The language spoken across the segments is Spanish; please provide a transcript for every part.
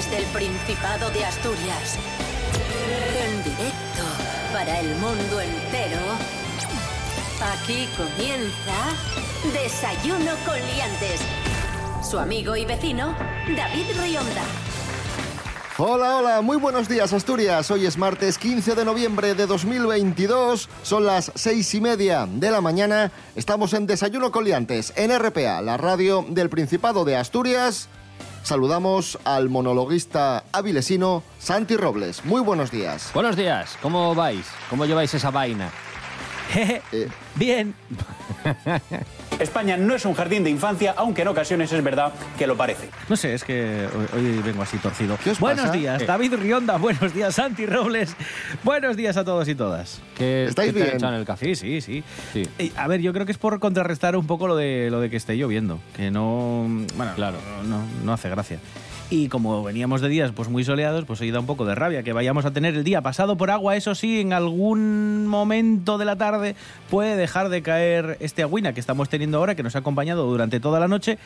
Desde el Principado de Asturias. En directo para el mundo entero. Aquí comienza Desayuno con Liantes. Su amigo y vecino, David Rionda. Hola, hola, muy buenos días Asturias. Hoy es martes 15 de noviembre de 2022. Son las seis y media de la mañana. Estamos en Desayuno Coliantes, en RPA, la radio del Principado de Asturias. Saludamos al monologuista avilesino Santi Robles. Muy buenos días. Buenos días, ¿cómo vais? ¿Cómo lleváis esa vaina? Eh, Bien. España no es un jardín de infancia, aunque en ocasiones es verdad que lo parece. No sé, es que hoy, hoy vengo así torcido. ¿Qué os buenos pasa? días, Eh. David Rionda. Buenos días, Santi Robles. Buenos días a todos y todas. ¿Qué, ¿Estáis qué bien? echado en el café? Sí, sí, sí. Sí. Eh, A ver, yo creo que es por contrarrestar un poco lo de, lo de que esté lloviendo, que no, bueno, Claro. no, no hace gracia. Y como veníamos de días pues muy soleados, pues hoy da un poco de rabia que vayamos a tener el día pasado por agua. Eso sí, en algún momento de la tarde puede dejar de caer este agüina que estamos teniendo ahora, que nos ha acompañado durante toda la noche.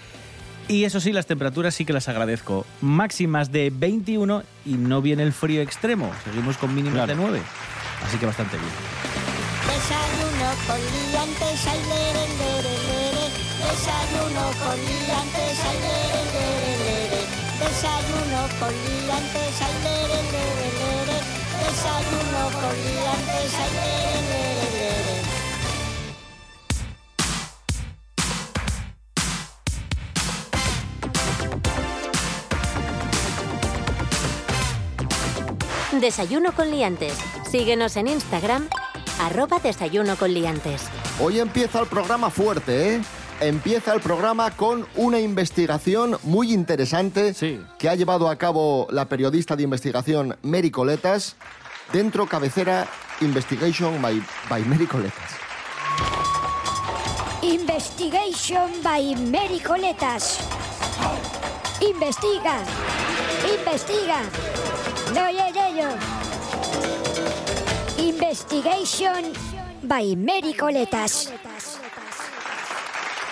Y eso sí, las temperaturas sí que las agradezco. Máximas de 21 y no viene el frío extremo. Seguimos con mínimas Claro. de 9. Así que bastante bien. Desayuno con liantes, ay, lere, lere, lere. Desayuno con liantes, ay. Desayuno con liantes, ay, lere, lere, lere. Desayuno con liantes, ay, lere, lere, lere. Desayuno con liantes. Síguenos en Instagram, arroba desayuno con liantes. Hoy empieza el programa fuerte, ¿eh? Empieza el programa con una investigación muy interesante Sí. que ha llevado a cabo la periodista de investigación Mary Coletas, dentro cabecera Investigation by, by Mary Coletas. Investigation by Mary Coletas. Investiga. Investiga. No oye ello. Investigation by Mary Coletas.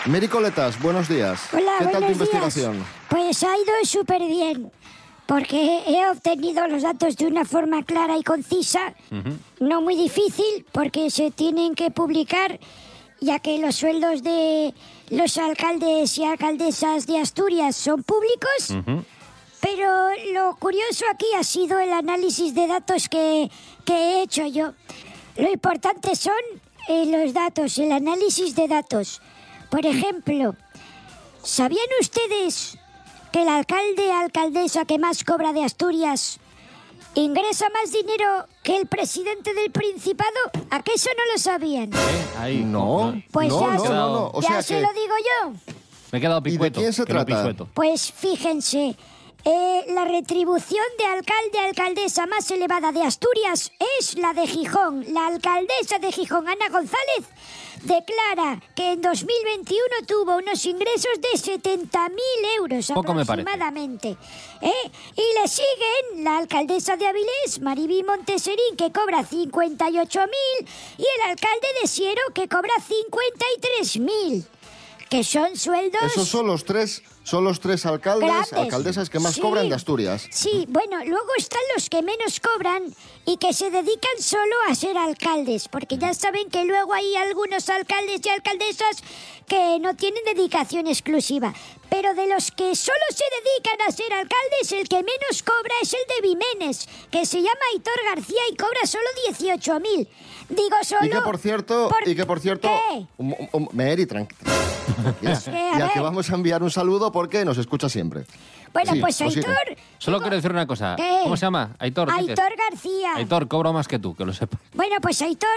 Mary Coletas, buenos días. Hola, ¿Qué tal tu buenos días. investigación? Pues ha ido súper bien. Porque he obtenido los datos de una forma clara y concisa, no muy difícil, porque se tienen que publicar, ya que los sueldos de los alcaldes y alcaldesas de Asturias son públicos. Pero lo curioso aquí ha sido el análisis de datos que, que he hecho yo. Lo importante son eh, los datos, el análisis de datos. Por ejemplo, ¿sabían ustedes que el alcalde alcaldesa que más cobra de Asturias ingresa más dinero que el presidente del Principado? ¿A qué eso no lo sabían? ¿Eh? Ahí, No, Pues no, ya, no, se, no, no. O ya sea se que lo digo yo. Me he quedado ¿Y de picueto. quién se trata? Pues fíjense, eh, la retribución de alcalde-alcaldesa más elevada de Asturias es la de Gijón. La alcaldesa de Gijón, Ana González, declara que en 2021 tuvo unos ingresos de 70.000 euros aproximadamente. ¿eh? Y le siguen la alcaldesa de Avilés, Maribí Monteserín, que cobra 58.000, y el alcalde de Siero, que cobra 53.000. Que son sueldos... esos son los tres, son los tres alcaldes, alcaldesas que más Sí. cobran de Asturias. Sí, bueno, luego están los que menos cobran y que se dedican solo a ser alcaldes, porque ya saben que luego hay algunos alcaldes y alcaldesas que no tienen dedicación exclusiva. Pero de los que solo se dedican a ser alcaldes, el que menos cobra es el de Vimenes, que se llama Aitor García y cobra solo 18.000. Digo solo... Y que por cierto, por- y que por cierto, ¿Qué? um, um, Mary, tranquila. Sí, a y al que vamos a enviar un saludo porque nos escucha siempre. Bueno, Sí, pues. Aitor... Solo quiero decir una cosa. ¿Qué? ¿Cómo se llama? Aitor. Aitor García. Aitor, cobro más que tú, que lo sepa. Bueno, pues Aitor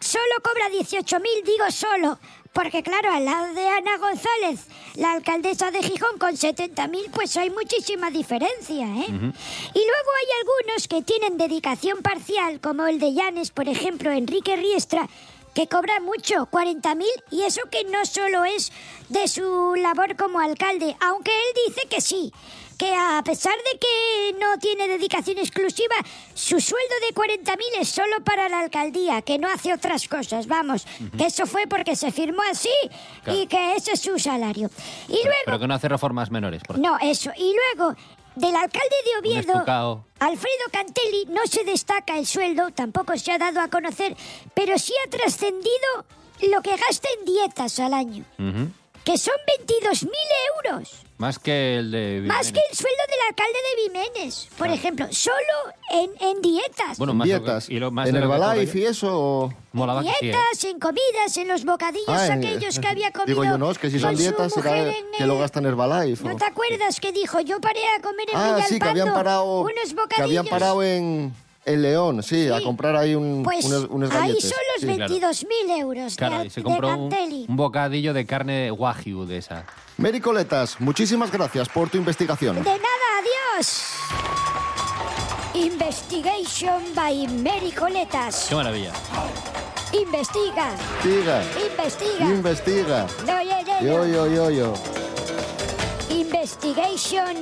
solo cobra 18.000, digo solo, porque claro, al lado de Ana González, la alcaldesa de Gijón con 70.000, pues hay muchísima diferencia, ¿eh? Y luego hay algunos que tienen dedicación parcial, como el de Llanes, por ejemplo, Enrique Riestra, que cobra mucho, 40.000, y eso que no solo es de su labor como alcalde, aunque él dice que sí, que a pesar de que no tiene dedicación exclusiva, su sueldo de 40.000 es solo para la alcaldía, que no hace otras cosas, vamos, que eso fue porque se firmó así y que ese es su salario. Y luego... Pero que no hace reformas menores. por No, eso. Y luego, del alcalde de Oviedo. Alfredo Cantelli, no se destaca el sueldo, tampoco se ha dado a conocer, pero sí ha trascendido lo que gasta en dietas al año, que son 22.000 euros. Más que el de... Más que el sueldo del alcalde de Vimenes, por ejemplo, solo en, en dietas. Bueno, más lo que- Dietas. y lo- más ¿En Herbalife cobra y eso? o- Molaba que sí, ¿eh? dietas, en comidas, en los bocadillos Ah, en- aquellos que había comido. Digo yo, no, es que si son dietas será en que lo el- gastan en Herbalife. ¿No o- te acuerdas que dijo? Yo paré a comer en Ah, sí, que habían Villalpando parado, unos bocadillos. que habían parado en, en León, sí, a comprar ahí un, Pues unos, unos ahí son los Sí. claro. 22.000 euros Claro, de, y se de compró un bocadillo de carne wagyu de esa. Mary Coletas, muchísimas gracias por tu investigación. De nada, adiós. Investigation by Mary Coletas. Qué maravilla. Investiga, Investiga, investiga. investiga. No, yo, yo, Yo, yo. yo, yo, yo. Investigation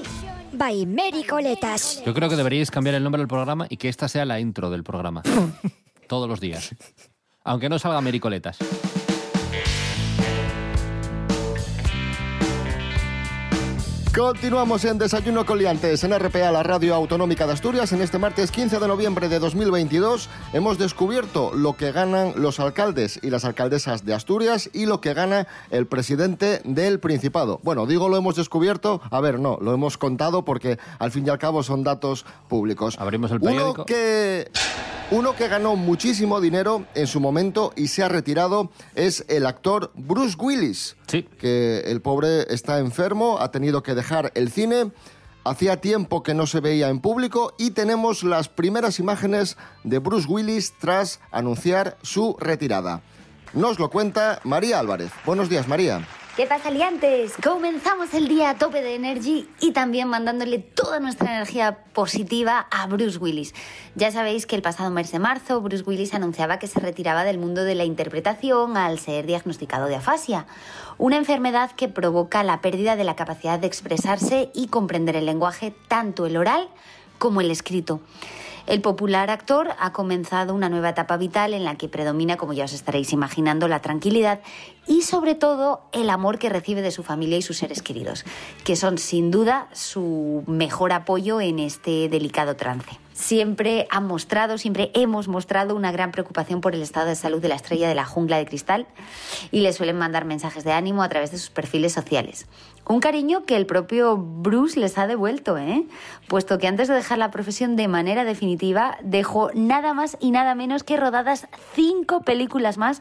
by Mary Coletas. Yo creo que deberíais cambiar el nombre del programa y que esta sea la intro del programa. Todos los días. Aunque no salga Mericoletas. Continuamos en Desayuno Coliantes en RPA, la radio autonómica de Asturias. En este martes 15 de noviembre de 2022 hemos descubierto lo que ganan los alcaldes y las alcaldesas de Asturias y lo que gana el presidente del Principado. Bueno, digo lo hemos descubierto, a ver, no, lo hemos contado porque al fin y al cabo son datos públicos. Abrimos el Uno periódico. que uno que ganó muchísimo dinero en su momento y se ha retirado es el actor Bruce Willis. Sí. Que el pobre está enfermo, ha tenido que dejar el cine. Hacía tiempo que no se veía en público y tenemos las primeras imágenes de Bruce Willis tras anunciar su retirada. Nos lo cuenta María Álvarez. Buenos días, María. ¿Qué pasa, liantes? Comenzamos el día a tope de energy y también mandándole toda nuestra energía positiva a Bruce Willis. Ya sabéis que el pasado mes de marzo Bruce Willis anunciaba que se retiraba del mundo de la interpretación al ser diagnosticado de afasia, una enfermedad que provoca la pérdida de la capacidad de expresarse y comprender el lenguaje, tanto el oral como el escrito. El popular actor ha comenzado una nueva etapa vital en la que predomina, como ya os estaréis imaginando, la tranquilidad y sobre todo el amor que recibe de su familia y sus seres queridos, que son sin duda su mejor apoyo en este delicado trance. Siempre han mostrado, siempre hemos mostrado una gran preocupación por el estado de salud de la estrella de la jungla de cristal y le suelen mandar mensajes de ánimo a través de sus perfiles sociales. Un cariño que el propio Bruce les ha devuelto, ¿eh? puesto que antes de dejar la profesión de manera definitiva dejó nada más y nada menos que rodadas cinco películas más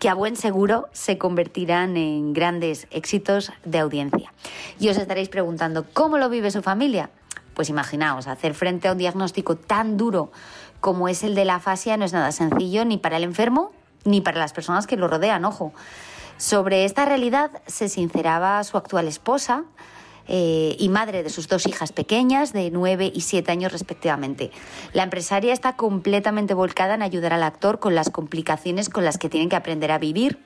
que a buen seguro se convertirán en grandes éxitos de audiencia. Y os estaréis preguntando, ¿cómo lo vive su familia? Pues imaginaos, hacer frente a un diagnóstico tan duro como es el de la afasia no es nada sencillo ni para el enfermo ni para las personas que lo rodean, ojo. Sobre esta realidad se sinceraba su actual esposa eh, y madre de sus dos hijas pequeñas, de 9 y 7 años respectivamente. La empresaria está completamente volcada en ayudar al actor con las complicaciones con las que tienen que aprender a vivir,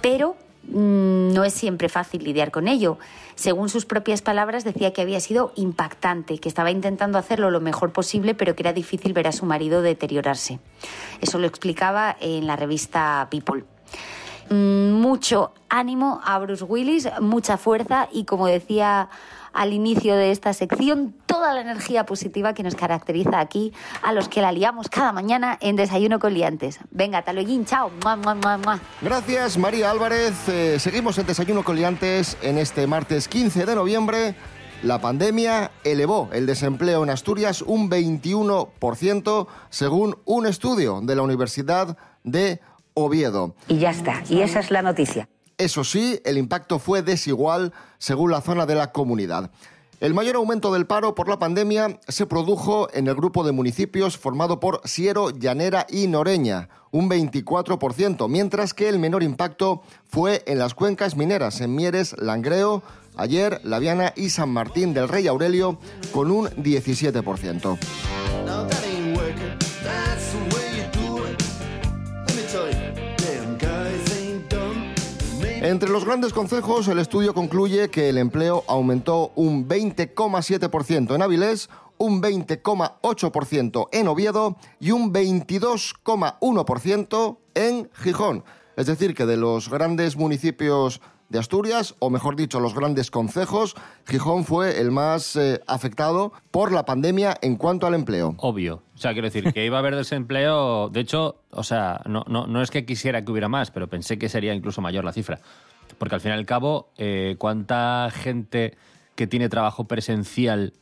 pero no es siempre fácil lidiar con ello. Según sus propias palabras, decía que había sido impactante, que estaba intentando hacerlo lo mejor posible, pero que era difícil ver a su marido deteriorarse. Eso lo explicaba en la revista People. Mm, Mucho ánimo a Bruce Willis, mucha fuerza y, como decía al inicio de esta sección, toda la energía positiva que nos caracteriza aquí a los que la liamos cada mañana en Desayuno con Liantes. Venga, taloyín, chao. Mua, mua, mua, mua. Gracias, María Álvarez. Eh, seguimos en Desayuno Coliantes en este martes 15 de noviembre. La pandemia elevó el desempleo en Asturias un 21%, según un estudio de la Universidad de Oviedo. Y ya está. Y esa es la noticia. Eso sí, el impacto fue desigual según la zona de la comunidad. El mayor aumento del paro por la pandemia se produjo en el grupo de municipios formado por Siero, Llanera y Noreña, un 24%, mientras que el menor impacto fue en las cuencas mineras, en Mieres, Langreo, Ayer, Laviana y San Martín del Rey Aurelio, con un 17%. Entre los grandes consejos, el estudio concluye que el empleo aumentó un 20,7% en Avilés, un 20,8% en Oviedo y un 22,1% en Gijón. Es decir, que de los grandes municipios de Asturias, o mejor dicho, los grandes concejos, Gijón fue el más eh, afectado por la pandemia en cuanto al empleo. Obvio. O sea, quiero decir que iba a haber desempleo. De hecho, o sea, no, no, no es que quisiera que hubiera más, pero pensé que sería incluso mayor la cifra. Porque al fin y al cabo, eh, ¿cuánta gente que tiene trabajo presencial,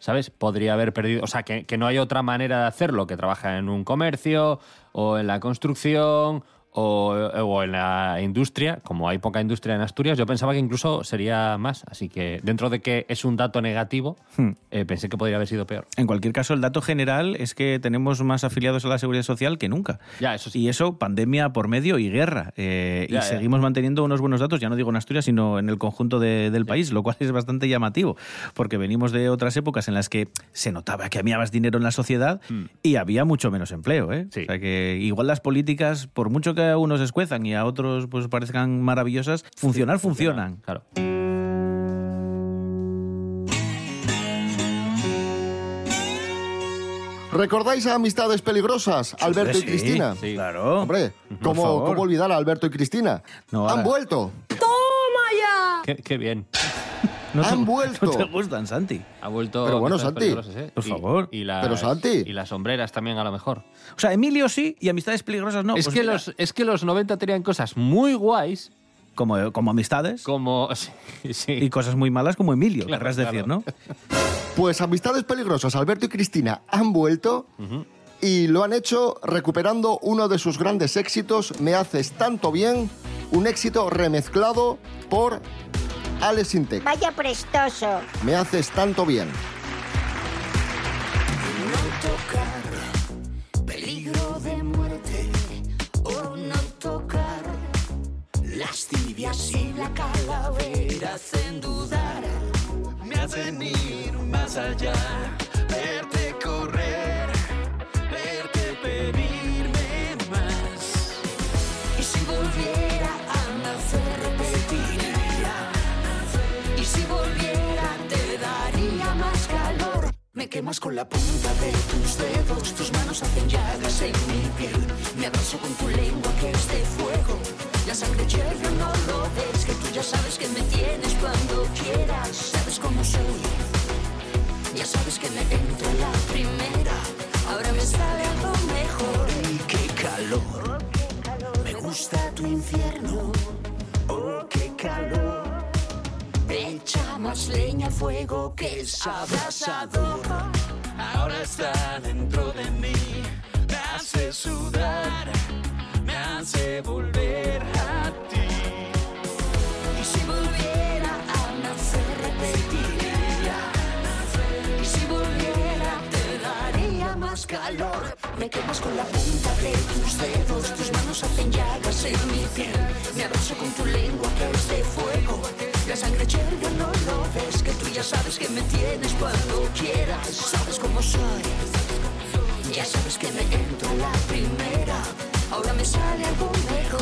¿sabes? Podría haber perdido. O sea, que, que no hay otra manera de hacerlo, que trabaja en un comercio o en la construcción o, o en la industria, como hay poca industria en Asturias, yo pensaba que incluso sería más. Así que dentro de que es un dato negativo, eh, pensé que podría haber sido peor. En cualquier caso, el dato general es que tenemos más afiliados a la seguridad social que nunca. Ya, eso sí. Y eso, pandemia por medio y guerra. Eh, Ya, y ya. seguimos manteniendo unos buenos datos, ya no digo en Asturias, sino en el conjunto de- del país, lo cual es bastante llamativo, porque venimos de otras épocas en las que se notaba que había más dinero en la sociedad Mm. y había mucho menos empleo. ¿eh? O sea que igual las políticas, por mucho que a unos escuezan y a otros pues parezcan maravillosas, funcionar funcionan. Claro. ¿Recordáis a Amistades Peligrosas, Alberto y Cristina? sí. Claro. Hombre, ¿cómo. ¿cómo olvidar a Alberto y Cristina? No, Han vuelto. ¡Toma ya! Qué, qué bien. No te- Han vuelto. No te gustan, Santi. Ha vuelto. Pero bueno, Santi, ¿eh? por Y- favor. Y las, Pero, Santi. Y las sombreras también, a lo mejor. O sea, Emilio sí y amistades peligrosas no. es, Pues que mira, los, es que los 90 tenían cosas muy guays, como, como amistades como. Sí, sí. y cosas muy malas como Emilio, Claro, querrás decir, claro. ¿no? Pues Amistades Peligrosas, Alberto y Cristina han vuelto y lo han hecho recuperando uno de sus grandes éxitos, Me haces tanto bien, un éxito remezclado por Alex Intec. Vaya prestoso. Me haces tanto bien. Peligro de muerte o no tocar. Las tibias y la calavera hacen dudar. Me hacen ir más allá. Quemas con la punta de tus dedos, tus manos hacen llagas en mi piel. Me abrazo con tu lengua que es de fuego. La sangre hierve, no lo ves, que tú ya sabes que me tienes cuando quieras. Sabes cómo soy, ya sabes que me entro la primera. Ahora me sale algo mejor. Y qué calor, me gusta tu infierno. Oh, qué calor. Echa más leña al fuego que es abrasador. Ahora está dentro de mí. Me hace sudar, me hace volver a ti. Y si volviera a nacer, repetiría. Y si volviera, te daría más calor. Me quemas con la punta de tus dedos, tus manos hacen llagas en mi piel. Me abrazo con tu lengua que es de fuego. La sangre hierve, no lo ves, que tú ya sabes que me tienes cuando quieras. Sabes cómo soy, ya sabes que me entro a la primera. Ahora me sale algo mejor.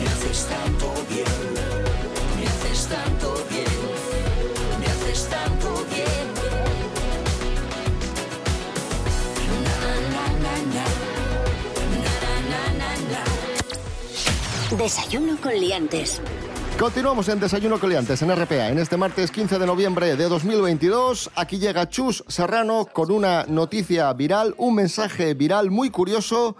Me haces tanto bien, me haces tanto bien, me haces tanto bien. Desayuno con liantes. Continuamos en Desayuno Coliantes en RPA. En este martes 15 de noviembre de 2022, aquí llega Chus Serrano con una noticia viral, un mensaje viral muy curioso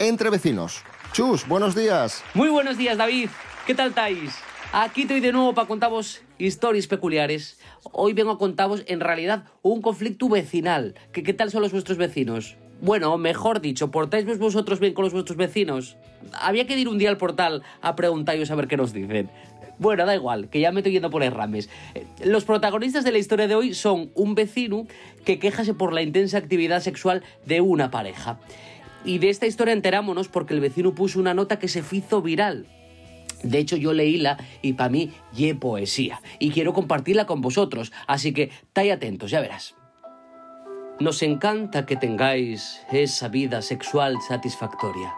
entre vecinos. Chus, buenos días. Muy buenos días, David. ¿Qué tal estáis? Aquí estoy de nuevo para contaros historias peculiares. Hoy vengo a contaros, en realidad, un conflicto vecinal. ¿Qué, qué tal son los vuestros vecinos? Bueno, mejor dicho, ¿portáis vosotros bien con los vuestros vecinos? Había que ir un día al portal a preguntaros a ver qué nos dicen. Bueno, da igual, que ya me estoy yendo por rames. Eh, Los protagonistas de la historia de hoy son un vecino que quejase por la intensa actividad sexual de una pareja. Y de esta historia enterámonos porque el vecino puso una nota que se hizo viral. De hecho, yo leíla y para mí ye poesía. Y quiero compartirla con vosotros. Así que, estáis atentos, ya verás. Nos encanta que tengáis esa vida sexual satisfactoria.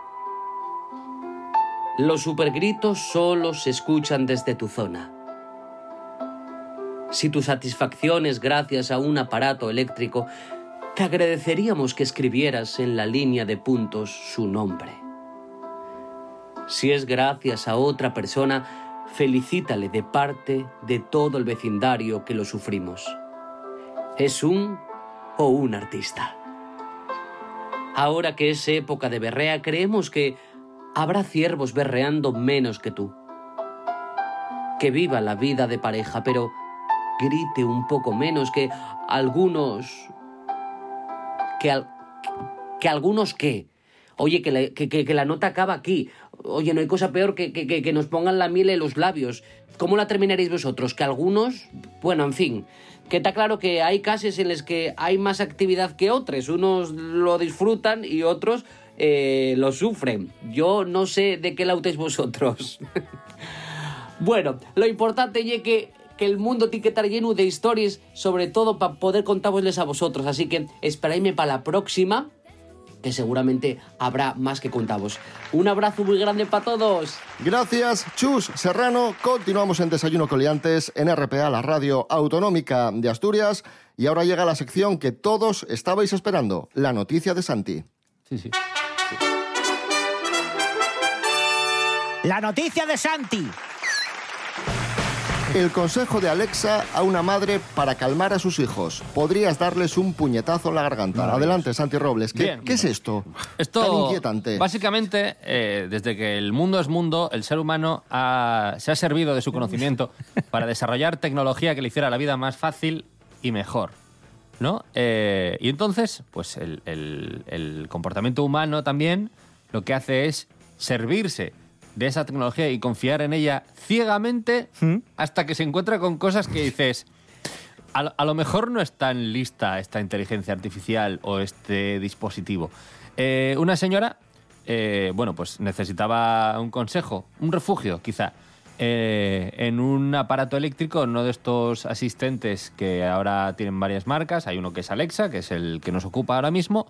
Los supergritos solo se escuchan desde tu zona. Si tu satisfacción es gracias a un aparato eléctrico, te agradeceríamos que escribieras en la línea de puntos su nombre. Si es gracias a otra persona, felicítale de parte de todo el vecindario que lo sufrimos. Es un o un artista. Ahora que es época de berrea, creemos que habrá ciervos berreando menos que tú. Que viva la vida de pareja, pero grite un poco menos que algunos... Que, al- que algunos qué. Oye, que que- que- que la nota acaba aquí. Oye, no hay cosa peor que, que- que- nos pongan la miel en los labios. ¿Cómo la terminaréis vosotros? Que algunos... Bueno, en fin. Que está claro que hay casos en los que hay más actividad que otros. Unos lo disfrutan y otros eh, lo sufren. Yo no sé de qué lautéis vosotros. Bueno, lo importante es que, que el mundo tiene que estar lleno de historias, sobre todo para poder contárosles a vosotros. Así que esperadme para la próxima, que seguramente habrá más que contavos. Un abrazo muy grande para todos. Gracias, Chus Serrano. Continuamos en Desayuno Coliantes en RPA, la radio autonómica de Asturias. Y ahora llega la sección que todos estabais esperando, la noticia de Santi. Sí, sí. La noticia de Santi. El consejo de Alexa a una madre para calmar a sus hijos. Podrías darles un puñetazo en la garganta. Adelante, Santi Robles. ¿Qué, Bien. qué es esto? Esto, Tan inquietante. Básicamente, eh, desde que el mundo es mundo, el ser humano ha- se ha servido de su conocimiento para desarrollar tecnología que le hiciera la vida más fácil y mejor. ¿No? Eh, y entonces, pues el, el- el comportamiento humano también lo que hace es servirse de esa tecnología y confiar en ella ciegamente hasta que se encuentra con cosas que dices, a, lo- a lo mejor no es tan lista esta inteligencia artificial o este dispositivo. Eh, una señora, eh, bueno, pues necesitaba un consejo, un refugio quizá, eh, en un aparato eléctrico, uno de estos asistentes que ahora tienen varias marcas. Hay uno que es Alexa, que es el que nos ocupa ahora mismo.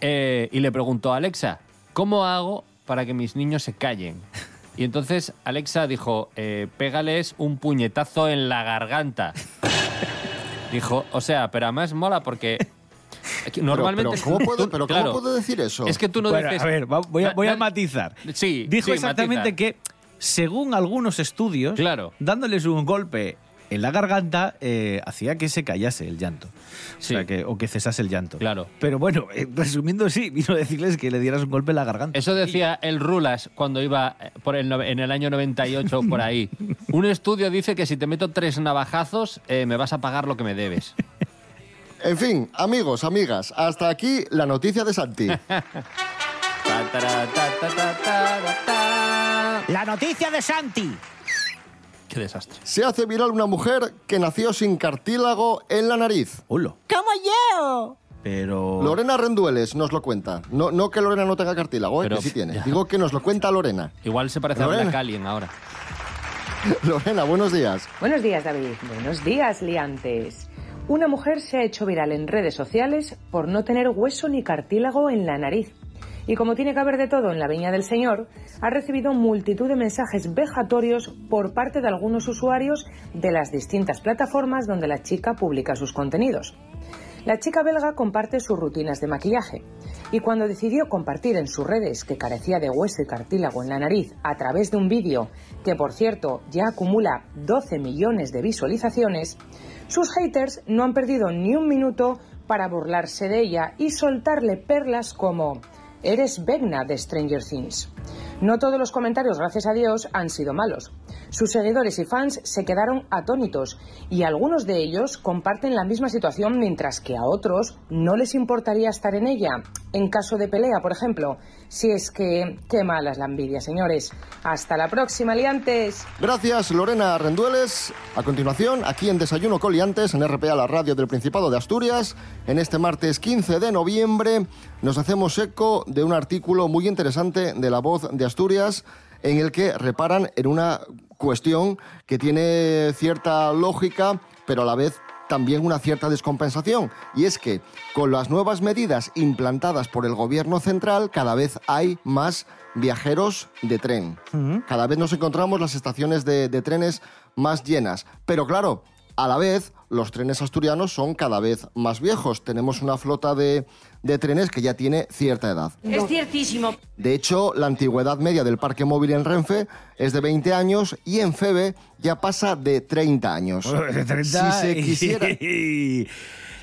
eh, y le preguntó a Alexa, ¿cómo hago para que mis niños se callen? Y entonces Alexa dijo, eh, pégales un puñetazo en la garganta. Dijo, o sea, pero además mola porque que normalmente... pero ¿cómo puedo- tú- pero cómo claro, puedo decir eso? Es que tú no Bueno, dices... a ver, voy a, voy a matizar. Sí, Dijo sí, exactamente matiza. que, según algunos estudios, Claro. dándoles un golpe en la garganta eh, hacía que se callase el llanto. O, sea, que, o que cesase el llanto. Claro. Pero bueno, eh, resumiendo, sí, vino a decirles que le dieras un golpe en la garganta. Eso decía el Rulas cuando iba eh, por el, nove- en el año 98 por ahí. Un estudio dice que si te meto tres navajazos eh, me vas a pagar lo que me debes. En fin, amigos, amigas, hasta aquí la noticia de Santi. La noticia de Santi. Qué desastre. Se hace viral una mujer que nació sin cartílago en la nariz. Hola. ¡Como yo! Pero... Lorena Rendueles nos lo cuenta. No, no que Lorena no tenga cartílago, eh, Pero- que sí tiene. ya. Digo que nos lo cuenta Lorena. Igual se parece a Lorena. Alien ahora. Lorena, buenos días. Buenos días, David. Buenos días, liantes. Una mujer se ha hecho viral en redes sociales por no tener hueso ni cartílago en la nariz. Y como tiene que haber de todo en la viña del Señor, ha recibido multitud de mensajes vejatorios por parte de algunos usuarios de las distintas plataformas donde la chica publica sus contenidos. La chica belga comparte sus rutinas de maquillaje y cuando decidió compartir en sus redes que carecía de hueso y cartílago en la nariz a través de un vídeo que por cierto ya acumula 12 millones de visualizaciones, sus haters no han perdido ni un minuto para burlarse de ella y soltarle perlas como Eres Vegna de Stranger Things. No todos los comentarios, gracias a Dios, han sido malos. Sus seguidores y fans se quedaron atónitos y algunos de ellos comparten la misma situación mientras que a otros no les importaría estar en ella. En caso de pelea, por ejemplo. Si es que... Qué mala es la envidia, señores. Hasta la próxima, liantes. Gracias, Lorena Rendueles. A continuación, aquí en Desayuno Coliantes, en RPA, la radio del Principado de Asturias, en este martes 15 de noviembre, nos hacemos eco de un artículo muy interesante de La Voz de Asturias, en el que reparan en una cuestión que tiene cierta lógica, pero a la vez también una cierta descompensación. Y es que con las nuevas medidas implantadas por el gobierno central, cada vez hay más viajeros de tren. Cada vez nos encontramos las estaciones de, de trenes más llenas. Pero claro, A la vez, los trenes asturianos son cada vez más viejos. Tenemos una flota de, de trenes que ya tiene cierta edad. Es ciertísimo. De hecho, la antigüedad media del parque móvil en Renfe es de 20 años y en FEBE ya pasa de 30 años. De 30 si se y-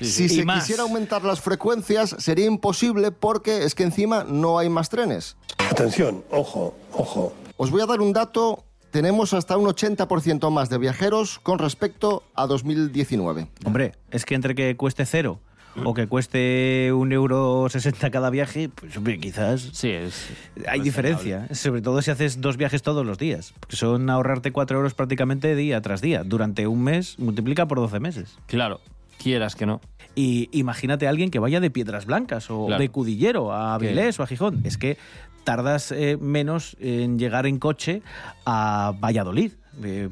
si se más. quisiera aumentar las frecuencias sería imposible porque es que encima no hay más trenes. Atención, ojo, ojo. Os voy a dar un dato. Tenemos hasta un 80% más de viajeros con respecto a 2019. Hombre, es que entre que cueste cero o que cueste un euro sesenta cada viaje, pues hombre, quizás Sí, es. hay diferencia. Sobre todo si haces dos viajes todos los días, porque son ahorrarte cuatro euros prácticamente día tras día. Durante un mes multiplica por 12 meses. Claro, quieras que no. Y imagínate a alguien que vaya de Piedras Blancas o Claro. de Cudillero a Que- Avilés o a Gijón. Es que tardas eh, menos en llegar en coche a Valladolid. Eh,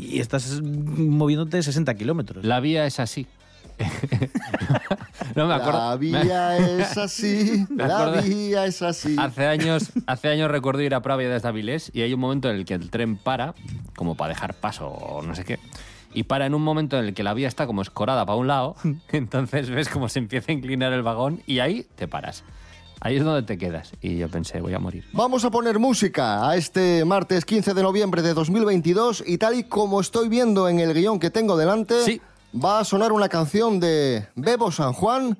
Y estás moviéndote 60 kilómetros. La vía es así. no me acuerdo. La vía es así, la vía es así. Hace años, hace años recuerdo ir a Pravia desde Avilés y hay un momento en el que el tren para, como para dejar paso o no sé qué, y para en un momento en el que la vía está como escorada para un lado, entonces ves cómo se empieza a inclinar el vagón y ahí te paras. Ahí es donde te quedas. Y yo pensé, voy a morir. Vamos a poner música a este martes 15 de noviembre de 2022 y tal y como estoy viendo en el guion que tengo delante, va a sonar una canción de Bebo San Juan,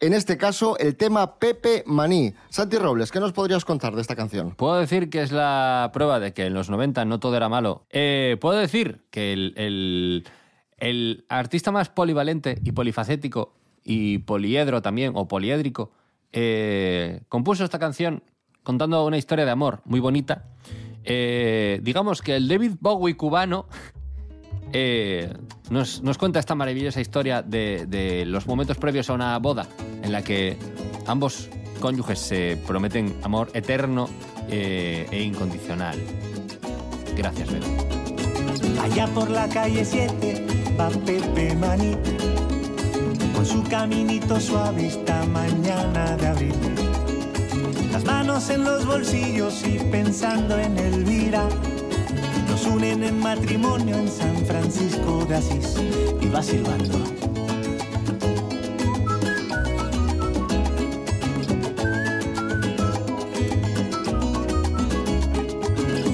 en este caso el tema Pepe Maní. Santi Robles, ¿qué nos podrías contar de esta canción? Puedo decir que es la prueba de que en los 90 no todo era malo. Eh, Puedo decir que el, el- el artista más polivalente y polifacético y poliedro también, o poliédrico, eh, compuso esta canción contando una historia de amor muy bonita. Eh, digamos que el David Bowie cubano eh, nos, nos cuenta esta maravillosa historia de, de los momentos previos a una boda en la que ambos cónyuges se prometen amor eterno e incondicional. Gracias, Vero. Allá por la calle 7 va Pepe Maní su caminito suave esta mañana de abril. Las manos en los bolsillos y pensando en Elvira. Nos unen en matrimonio en San Francisco de Asís y va silbando.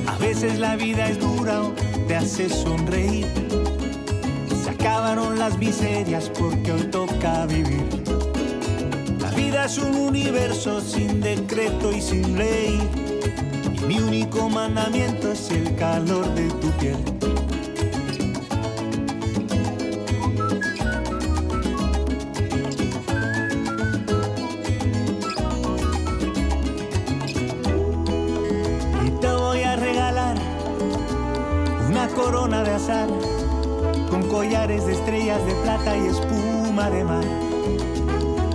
A veces la vida es dura o te hace sonreír. Las miserias porque hoy toca vivir. La vida es un universo sin decreto y sin ley. Y mi único mandamiento es el calor de tu piel. Espuma de mar.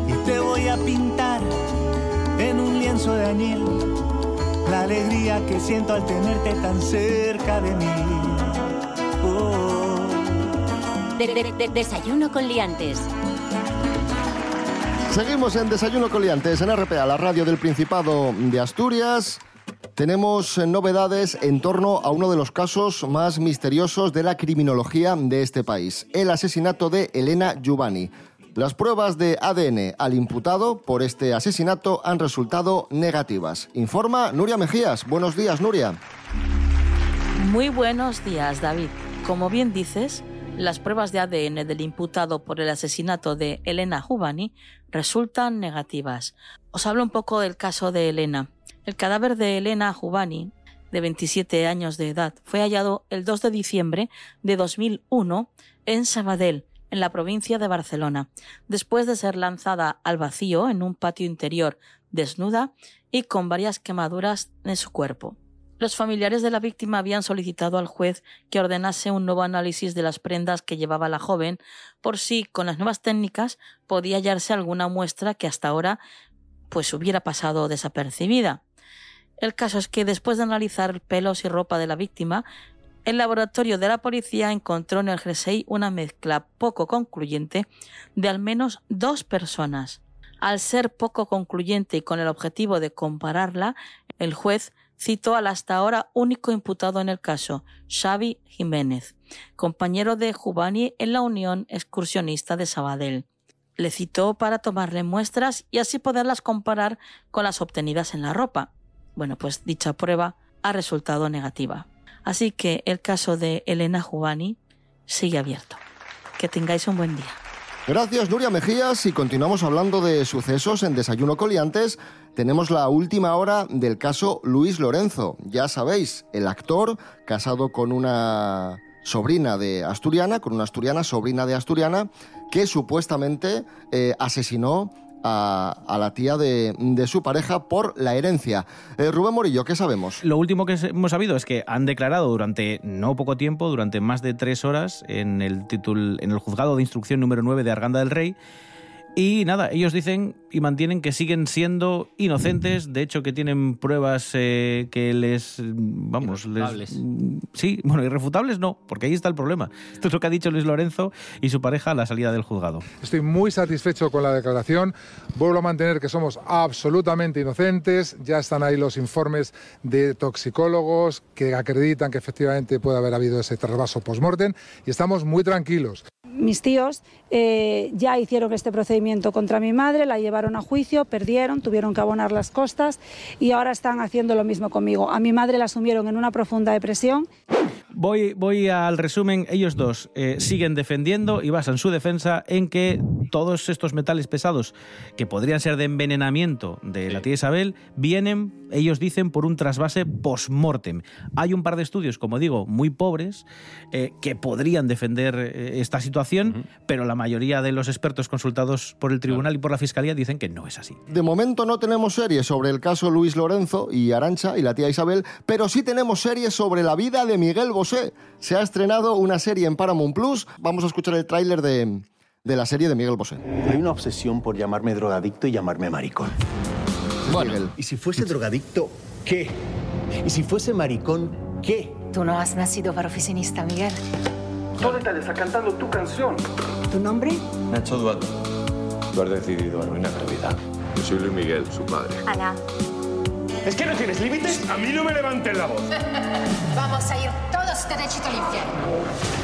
Y te voy a pintar en un lienzo de añil la alegría que siento al tenerte tan cerca de mí. Oh. De- de- de- desayuno con liantes. Seguimos en Desayuno Coliantes en RPA, la radio del Principado de Asturias. Tenemos eh, novedades en torno a uno de los casos más misteriosos de la criminología de este país, el asesinato de Elena Giovanni. Las pruebas de ADN al imputado por este asesinato han resultado negativas. Informa Nuria Mejías. Buenos días, Nuria. Muy buenos días, David. Como bien dices, las pruebas de ADN del imputado por el asesinato de Elena Jubani resultan negativas. Os hablo un poco del caso de Elena. El cadáver de Elena Jubani, de 27 años de edad, fue hallado el 2 de diciembre de 2001 en Sabadell, en la provincia de Barcelona, después de ser lanzada al vacío en un patio interior, desnuda y con varias quemaduras en su cuerpo. Los familiares de la víctima habían solicitado al juez que ordenase un nuevo análisis de las prendas que llevaba la joven, por si con las nuevas técnicas podía hallarse alguna muestra que hasta ahora pues hubiera pasado desapercibida. El caso es que después de analizar pelos y ropa de la víctima, el laboratorio de la policía encontró en el jersey una mezcla poco concluyente de al menos dos personas. Al ser poco concluyente y con el objetivo de compararla, el juez citó al hasta ahora único imputado en el caso, Xavi Jiménez, compañero de Jubani en la Unión Excursionista de Sabadell. Le citó para tomarle muestras y así poderlas comparar con las obtenidas en la ropa. Bueno, pues dicha prueba ha resultado negativa. Así que el caso de Elena Jubani sigue abierto. Que tengáis un buen día. Gracias, Nuria Mejías. Y continuamos hablando de sucesos en Desayuno Coliantes. Tenemos la última hora del caso Luis Lorenzo. Ya sabéis, el actor casado con una sobrina de Asturiana, con una asturiana, sobrina de Asturiana, que supuestamente eh, asesinó a, a la tía de, de su pareja por la herencia. Eh, Rubén Morillo, ¿qué sabemos? Lo último que hemos sabido es que han declarado durante no poco tiempo, durante más de tres horas, en el, en el juzgado de instrucción número 9 de Arganda del Rey. Y nada, ellos dicen y mantienen que siguen siendo inocentes, de hecho que tienen pruebas eh, que les, vamos, les, sí, bueno, irrefutables no, porque ahí está el problema. Esto es lo que ha dicho Luis Lorenzo y su pareja a la salida del juzgado. Estoy muy satisfecho con la declaración. Vuelvo a mantener que somos absolutamente inocentes. Ya están ahí los informes de toxicólogos que acreditan que efectivamente puede haber habido ese trasvaso post-mortem y estamos muy tranquilos. Mis tíos eh, ya hicieron este procedimiento contra mi madre, la llevaron a juicio, perdieron, tuvieron que abonar las costas y ahora están haciendo lo mismo conmigo. A mi madre la sumieron en una profunda depresión. Voy, voy al resumen. Ellos dos eh, siguen defendiendo y basan su defensa en que todos estos metales pesados que podrían ser de envenenamiento de la tía Isabel vienen, ellos dicen, por un trasvase post-mortem. Hay un par de estudios, como digo, muy pobres eh, que podrían defender eh, esta situación, pero la mayoría de los expertos consultados por el tribunal y por la fiscalía dicen que no es así. De momento no tenemos series sobre el caso Luis Lorenzo y Arancha y la tía Isabel, pero sí tenemos series sobre la vida de Miguel Bosé. Se ha estrenado una serie en Paramount Plus. Vamos a escuchar el tráiler de, de la serie de Miguel Bosé. Hay una obsesión por llamarme drogadicto y llamarme maricón. Bueno, ¿y si fuese drogadicto, qué? ¿Y si fuese maricón, qué? Tú no has nacido para oficinista, Miguel. Solo está cantando tu canción. ¿Tu nombre? Nacho Duato. Tú has decidido arruinar la vida. Yo soy Luis Miguel, su padre. Ana. ¿Es que no tienes límites? A mí no me levantes la voz. Vamos a ir todos derechito al infierno.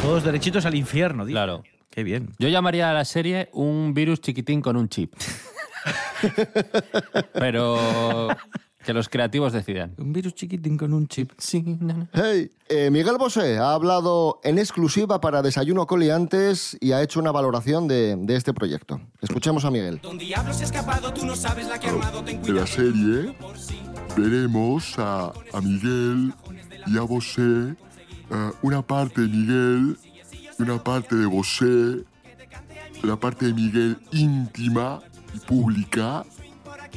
Todos derechitos al infierno, dice. Claro. Qué bien. Yo llamaría a la serie un virus chiquitín con un chip. Pero que los creativos decidan. Un virus chiquitín con un chip. Sí, no, no. Hey, eh, Miguel Bosé ha hablado en exclusiva para Desayuno Coliantes y ha hecho una valoración de, de este proyecto. Escuchemos a Miguel. En la serie veremos a, a Miguel y a Bosé, eh, una parte de Miguel y una parte de Bosé, la parte de Miguel íntima y pública,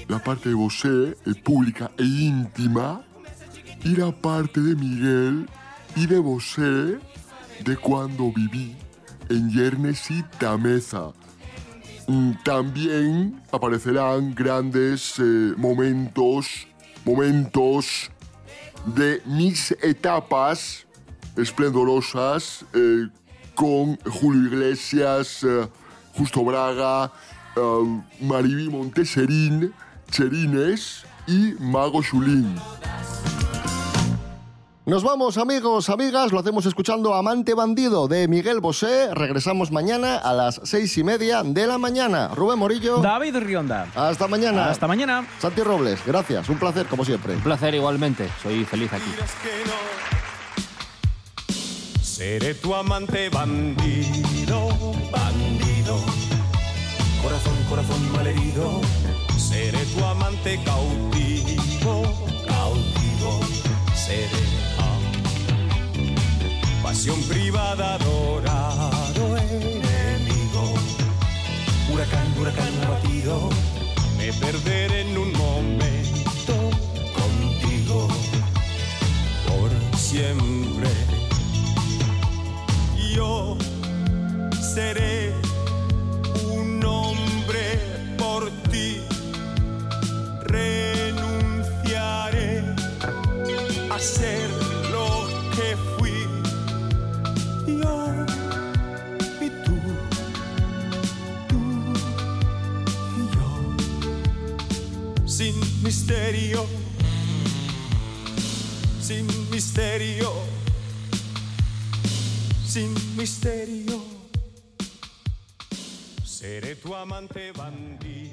la parte de Bosé eh, pública e íntima, y la parte de Miguel y de Bosé de cuando viví en Yernes y Tameza. Mm, También aparecerán grandes eh, momentos, momentos de mis etapas esplendorosas eh, con Julio Iglesias, eh, Justo Braga, eh, Maribí Monteserín, Cherines y Mago Chulín. Nos vamos, amigos, amigas. Lo hacemos escuchando Amante Bandido de Miguel Bosé. Regresamos mañana a las seis y media de la mañana. Rubén Morillo. David Rionda. Hasta mañana. Hasta mañana. Santi Robles, gracias. Un placer, como siempre. Un placer igualmente. Soy feliz aquí. Seré tu amante bandido, bandido. Corazón, corazón malherido. Seré tu amante cautivo, cautivo. Seré pasión privada, adorado enemigo. Huracán, huracán abatido. Me perderé en un momento contigo por siempre yo seré misterio. sin misterio, sin misterio. Seré tu amante bandido.